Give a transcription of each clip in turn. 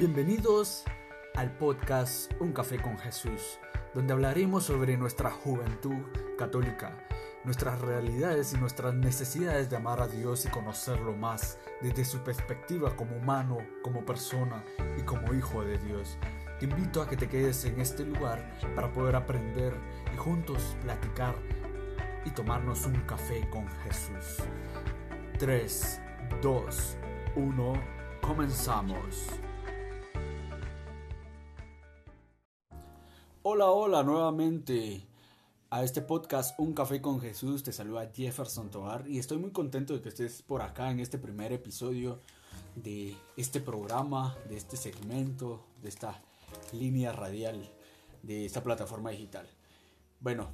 Bienvenidos al podcast Un Café con Jesús, donde hablaremos sobre nuestra juventud católica, nuestras realidades y nuestras necesidades de amar a Dios y conocerlo más desde su perspectiva como humano, como persona y como hijo de Dios. Te invito a que te quedes en este lugar para poder aprender y juntos platicar y tomarnos un café con Jesús. 3, 2, 1, comenzamos. Hola, hola nuevamente a este podcast Un Café con Jesús. Te saluda Jefferson Tovar y estoy muy contento de que estés por acá en este primer episodio de este programa, de este segmento, de esta línea radial, de esta plataforma digital. Bueno,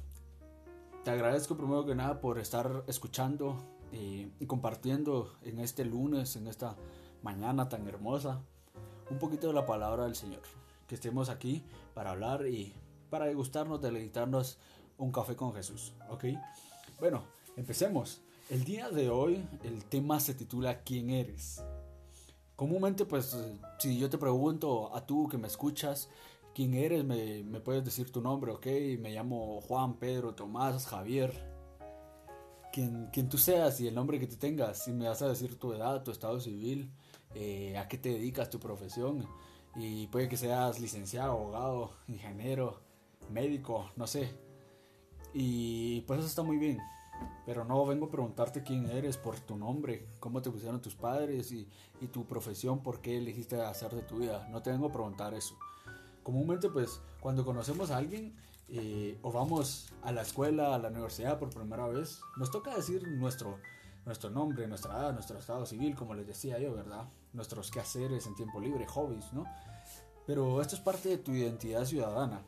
te agradezco primero que nada por estar escuchando eh, y compartiendo en este lunes, en esta mañana tan hermosa, un poquito de la palabra del Señor que estemos aquí para hablar y para degustarnos, deleitarnos un café con Jesús. ¿Ok? Bueno, empecemos. El día de hoy el tema se titula ¿Quién eres? Comúnmente pues si yo te pregunto a tú que me escuchas, ¿quién eres? Me, puedes decir tu nombre, ¿ok? Me llamo Juan, Pedro, Tomás, Javier. Quien, quien tú seas y el nombre que tú tengas. Si me vas a decir tu edad, tu estado civil, eh, a qué te dedicas, tu profesión y puede que seas licenciado, abogado, ingeniero, médico, no sé. Y pues eso está muy bien. Pero no vengo a preguntarte quién eres por tu nombre, cómo te pusieron tus padres y, tu profesión, por qué elegiste hacer de tu vida. No te vengo a preguntar eso. Comúnmente pues cuando conocemos a alguien eh, o vamos a la escuela, a la universidad por primera vez, nos toca decir nuestro, nuestro nombre, nuestra edad, nuestro estado civil, como les decía yo, ¿verdad? Nuestros quehaceres en tiempo libre, hobbies, ¿no? Pero esto es parte de tu identidad ciudadana.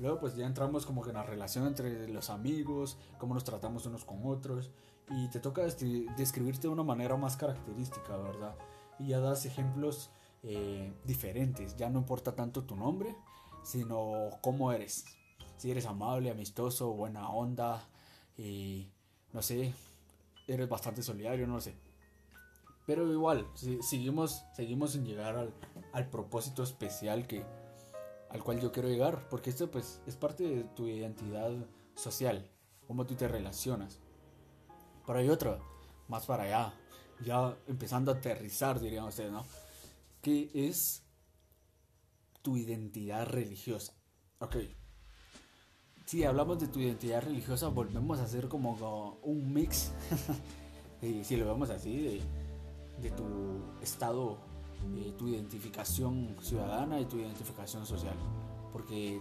Luego pues ya entramos como que en la relación entre los amigos, cómo nos tratamos unos con otros y te toca describirte de una manera más característica, ¿verdad? Y ya das ejemplos eh, diferentes, ya no importa tanto tu nombre, sino cómo eres. Si eres amable, amistoso, buena onda, y no sé, eres bastante solidario, no sé. Pero igual, seguimos, seguimos sin llegar al, al, propósito especial que, al cual yo quiero llegar, porque esto pues es parte de tu identidad social, cómo tú te relacionas. Pero hay otra, más para allá, ya empezando a aterrizar, dirían ustedes, ¿no? Que es tu identidad religiosa. Ok, si hablamos de tu identidad religiosa, volvemos a hacer como un mix, si lo vemos así, de, tu estado, eh, tu identificación ciudadana y tu identificación social. Porque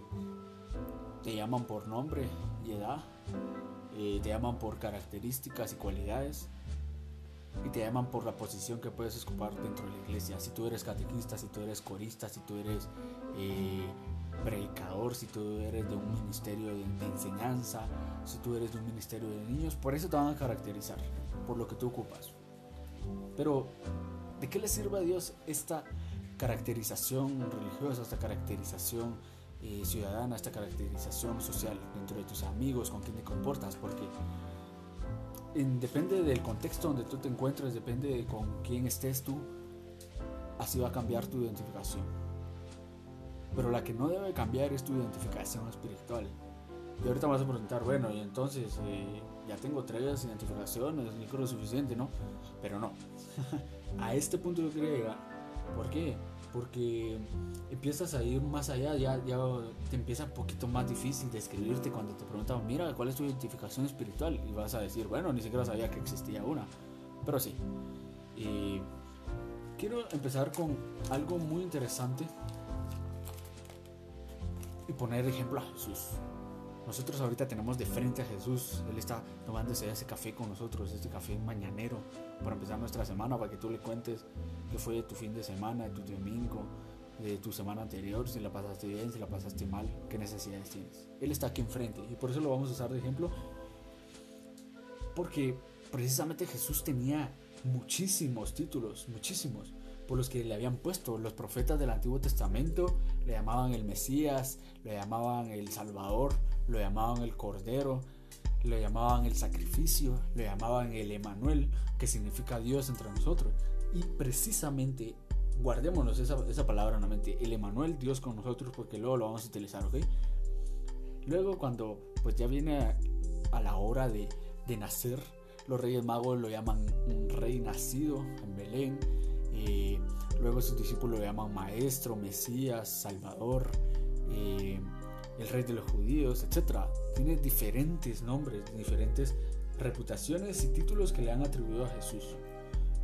te llaman por nombre y edad, eh, te llaman por características y cualidades, y te llaman por la posición que puedes ocupar dentro de la iglesia. Si tú eres catequista, si tú eres corista, si tú eres eh, predicador, si tú eres de un ministerio de, enseñanza, si tú eres de un ministerio de niños, por eso te van a caracterizar, por lo que tú ocupas. Pero, ¿de qué le sirve a Dios esta caracterización religiosa, esta caracterización eh, ciudadana, esta caracterización social dentro de tus amigos, con quien te comportas? Porque depende del contexto donde tú te encuentres, depende de con quién estés tú, así va a cambiar tu identificación. Pero la que no debe cambiar es tu identificación espiritual. Y ahorita vas a preguntar, bueno, y entonces eh, ya tengo tres identificaciones, ni creo suficiente, ¿no? Pero no. a este punto yo quería llegar. ¿Por qué? Porque empiezas a ir más allá, ya, te empieza un poquito más difícil describirte cuando te preguntan, mira, ¿cuál es tu identificación espiritual? Y vas a decir, bueno, ni siquiera sabía que existía una. Pero sí. Y quiero empezar con algo muy interesante y poner ejemplo a Jesús. Nosotros ahorita tenemos de frente a Jesús. Él está tomándose ese café con nosotros, este café mañanero, para empezar nuestra semana, para que tú le cuentes qué fue tu fin de semana, de tu domingo, de tu semana anterior, si la pasaste bien, si la pasaste mal, qué necesidades tienes. Él está aquí enfrente y por eso lo vamos a usar de ejemplo. Porque precisamente Jesús tenía muchísimos títulos, muchísimos por los que le habían puesto. Los profetas del Antiguo Testamento le llamaban el Mesías, lo llamaban el Salvador, lo llamaban el Cordero, lo llamaban el sacrificio, lo llamaban el Emanuel, que significa Dios entre nosotros. Y precisamente guardémonos esa, esa palabra en la mente. El Emanuel, Dios con nosotros, porque luego lo vamos a utilizar, ¿ok? Luego cuando pues ya viene a, la hora de, de, nacer, los reyes magos lo llaman un rey nacido en Belén. Eh, luego sus discípulos lo llaman maestro, Mesías, Salvador, eh, el rey de los judíos, etc. Tiene diferentes nombres, diferentes reputaciones y títulos que le han atribuido a Jesús.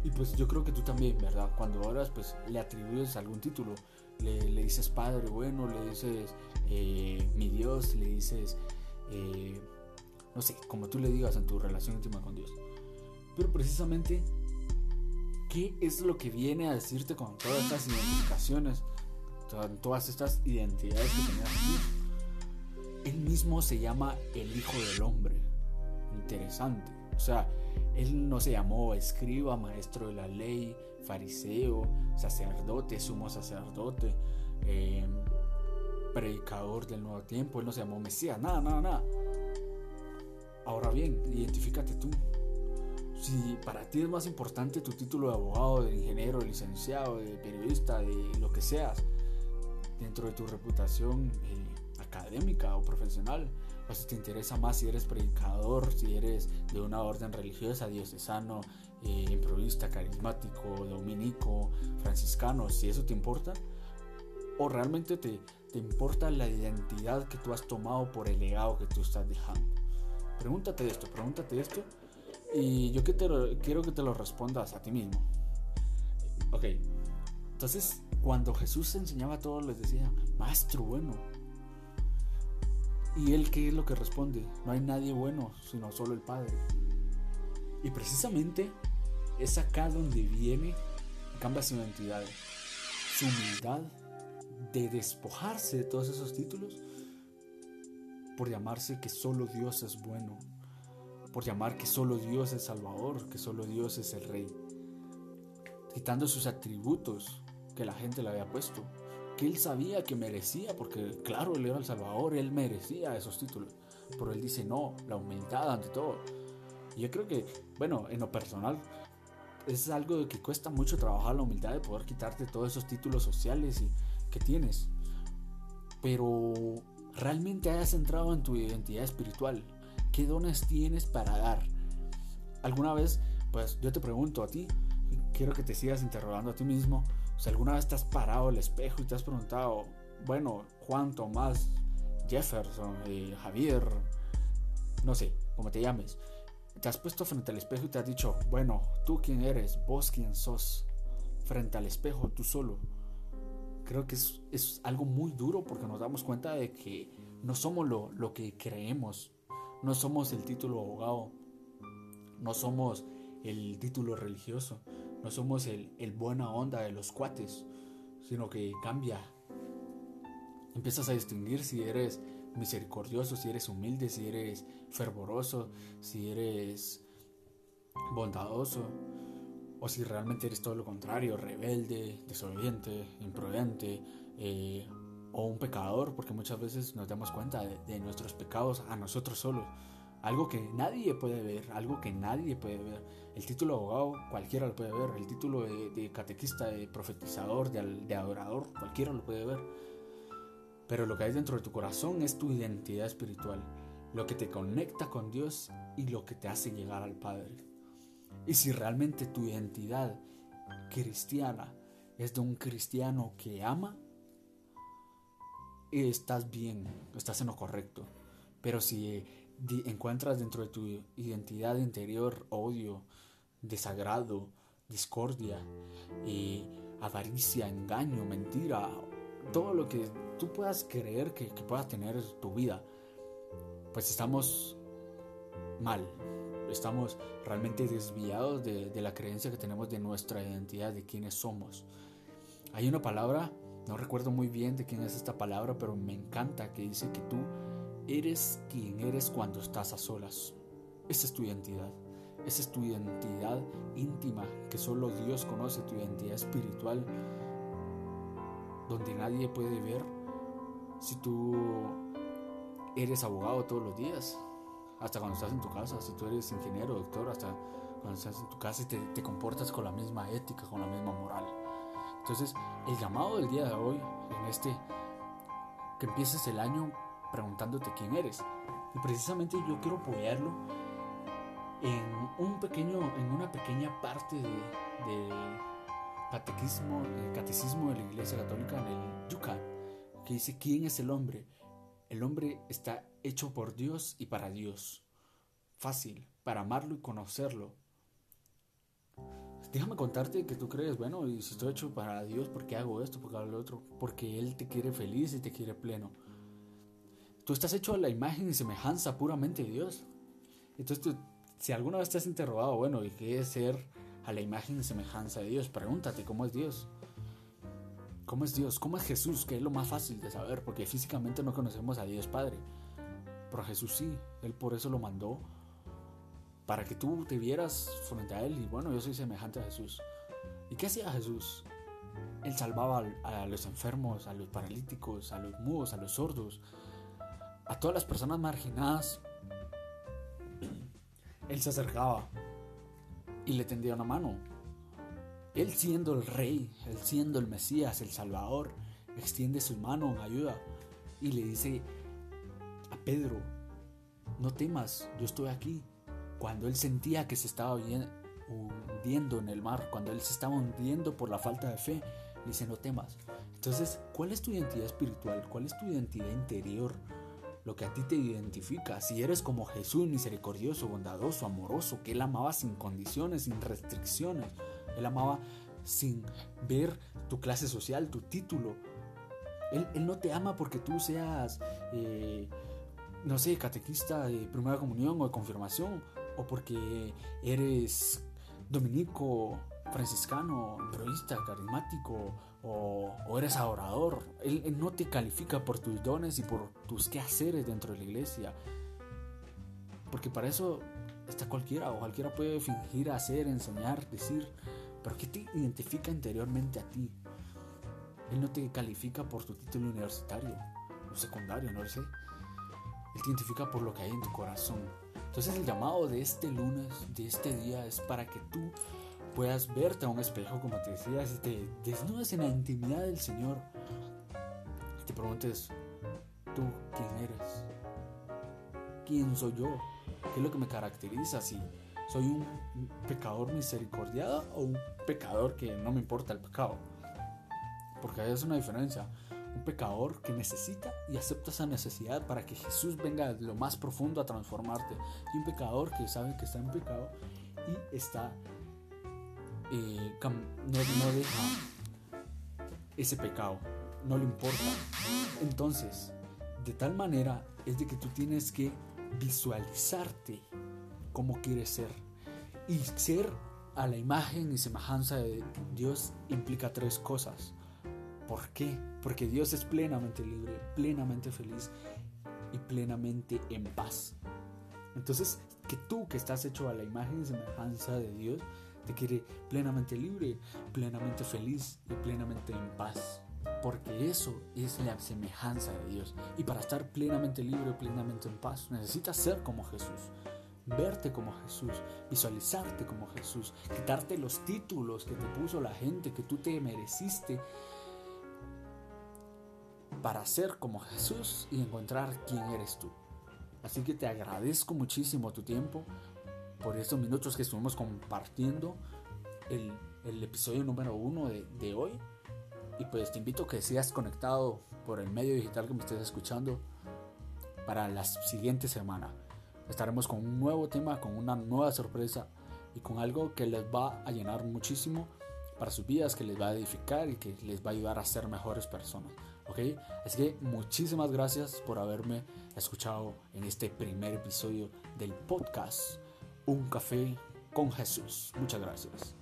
Y pues yo creo que tú también, ¿verdad? Cuando oras, pues le atribuyes algún título. Le, dices Padre bueno, le dices eh, mi Dios, le dices, eh, no sé, como tú le digas en tu relación íntima con Dios. Pero precisamente, ¿qué es lo que viene a decirte con todas estas identificaciones, todas estas identidades que tenías tú? Él mismo se llama el Hijo del Hombre. Interesante. O sea, él no se llamó escriba, maestro de la ley, fariseo, sacerdote, sumo sacerdote. Eh, predicador del nuevo tiempo, él no se llamó Mesías, nada, nada, nada. Ahora bien, identifícate tú. Si para ti es más importante tu título de abogado, de ingeniero, de licenciado, de periodista, de lo que seas, dentro de tu reputación eh, académica o profesional, o si te interesa más si eres predicador, si eres de una orden religiosa, diocesano, eh, improvista, carismático, dominico, franciscano, si eso te importa, o realmente te, te importa la identidad que tú has tomado por el legado que tú estás dejando? Pregúntate esto, pregúntate esto y yo que te quiero que te lo respondas a ti mismo. Ok, entonces cuando Jesús enseñaba a todos les decía, maestro bueno. ¿Y él qué es lo que responde? No hay nadie bueno, sino solo el Padre. Y precisamente es acá donde viene, cambia su identidad, su humildad de despojarse de todos esos títulos por llamarse que solo Dios es bueno, por llamar que solo Dios es Salvador, que solo Dios es el Rey, quitando sus atributos que la gente le había puesto, que él sabía que merecía, porque claro, él era el Salvador, él merecía esos títulos, pero él dice no, la humildad ante todo. Y yo creo que, bueno, en lo personal, es algo que cuesta mucho trabajar la humildad de poder quitarte todos esos títulos sociales y que tienes, pero realmente hayas entrado en tu identidad espiritual. ¿Qué dones tienes para dar? ¿Alguna vez, pues yo te pregunto a ti, quiero que te sigas interrogando a ti mismo, si alguna vez te has parado el espejo y te has preguntado, bueno, Juan, Tomás, Jefferson, eh, Javier, no sé, como te llames, te has puesto frente al espejo y te has dicho, bueno, tú quién eres, vos quién sos, frente al espejo, tú solo. Creo que es, es, algo muy duro porque nos damos cuenta de que no somos lo, lo que creemos, no somos el título abogado, no somos el título religioso, no somos el, el buena onda de los cuates, sino que cambia. Empiezas a distinguir si eres misericordioso, si eres humilde, si eres fervoroso, si eres bondadoso o si realmente eres todo lo contrario, rebelde, desobediente, imprudente eh, o un pecador, porque muchas veces nos damos cuenta de, nuestros pecados a nosotros solos. Algo que nadie puede ver, algo que nadie puede ver. El título de abogado cualquiera lo puede ver, el título de, catequista, de profetizador, de, de adorador, cualquiera lo puede ver. Pero lo que hay dentro de tu corazón es tu identidad espiritual, lo que te conecta con Dios y lo que te hace llegar al Padre. Y si realmente tu identidad cristiana es de un cristiano que ama, estás bien, estás en lo correcto. Pero si encuentras dentro de tu identidad interior odio, desagrado, discordia, avaricia, engaño, mentira, todo lo que tú puedas creer que, que puedas tener en tu vida, pues estamos mal, estamos realmente desviados de, la creencia que tenemos de nuestra identidad, de quiénes somos. Hay una palabra, no recuerdo muy bien de quién es esta palabra, pero me encanta que dice que tú eres quien eres cuando estás a solas. Esa es tu identidad. Esa es tu identidad íntima, que solo Dios conoce, tu identidad espiritual, donde nadie puede ver si tú eres abogado todos los días, hasta cuando estás en tu casa, si tú eres ingeniero, doctor, hasta cuando estás en tu casa y te, te comportas con la misma ética, con la misma moral. Entonces, el llamado del día de hoy, en este, que empieces el año preguntándote quién eres. Y precisamente yo quiero apoyarlo en un pequeño, en una pequeña parte de, catequismo, catecismo de la Iglesia Católica en el Yucat, que dice quién es el hombre. El hombre está hecho por Dios y para Dios. Fácil, para amarlo y conocerlo. Déjame contarte que tú crees, bueno, y si estoy hecho para Dios, ¿por qué hago esto? ¿Por qué hago lo otro? Porque Él te quiere feliz y te quiere pleno. Tú estás hecho a la imagen y semejanza puramente de Dios. Entonces, tú, si alguna vez te has interrogado, bueno, ¿y qué es ser a la imagen y semejanza de Dios? Pregúntate, ¿cómo es Dios? ¿Cómo es Dios? ¿Cómo es Jesús? Que es lo más fácil de saber, porque físicamente no conocemos a Dios Padre. Pero Jesús sí, Él por eso lo mandó para que tú te vieras frente a Él y bueno, yo soy semejante a Jesús. ¿Y qué hacía Jesús? Él salvaba a los enfermos, a los paralíticos, a los mudos, a los sordos, a todas las personas marginadas. Él se acercaba y le tendía una mano. Él siendo el rey, él siendo el Mesías, el Salvador, extiende su mano en ayuda y le dice a Pedro, no temas, yo estoy aquí, cuando él sentía que se estaba hundiendo en el mar, cuando él se estaba hundiendo por la falta de fe, le dice, no temas. Entonces, ¿cuál es tu identidad espiritual? ¿Cuál es tu identidad interior? Lo que a ti te identifica. Si eres como Jesús, misericordioso, bondadoso, amoroso, que Él amaba sin condiciones, sin restricciones. Él amaba sin ver tu clase social, tu título. Él, no te ama porque tú seas, eh, no sé, catequista de primera comunión o de confirmación o porque eres dominico, franciscano, broísta, carismático o, eres adorador. Él, no te califica por tus dones y por tus quehaceres dentro de la iglesia. Porque para eso está cualquiera o cualquiera puede fingir, hacer, enseñar, decir. Pero ¿qué te identifica interiormente a ti? Él no te califica por tu título universitario o secundario, no lo sé. Él te identifica por lo que hay en tu corazón. Entonces el llamado de este lunes, de este día, es para que tú puedas verte a un espejo, como te decía, y te desnudes en la intimidad del Señor. Y te preguntes, ¿tú quién eres? ¿Quién soy yo? ¿Qué es lo que me caracteriza? Si soy un pecador misericordiado o un pecador que no me importa el pecado. Porque hay una diferencia un pecador que necesita y acepta esa necesidad para que Jesús venga de lo más profundo a transformarte. Y un pecador que sabe que está en pecado y está eh, no, deja ese pecado, no le importa. Entonces, de tal manera es de que tú tienes que visualizarte como quieres ser. Y ser a la imagen y semejanza de Dios implica tres cosas. ¿Por qué? Porque Dios es plenamente libre, plenamente feliz y plenamente en paz. Entonces, que tú que estás hecho a la imagen y semejanza de Dios, te quiere plenamente libre, plenamente feliz y plenamente en paz. Porque eso es la semejanza de Dios. Y para estar plenamente libre, plenamente en paz, necesitas ser como Jesús. Verte como Jesús, visualizarte como Jesús, quitarte los títulos que te puso la gente, que tú te mereciste para ser como Jesús y encontrar quién eres tú. Así que te agradezco muchísimo tu tiempo por estos minutos que estuvimos compartiendo el, episodio número uno de, hoy. Y pues te invito que seas conectado por el medio digital que me estés escuchando para la siguiente semana. Estaremos con un nuevo tema, con una nueva sorpresa y con algo que les va a llenar muchísimo para sus vidas, que les va a edificar y que les va a ayudar a ser mejores personas. ¿ok? Así que muchísimas gracias por haberme escuchado en este primer episodio del podcast Un café con Jesús. Muchas gracias.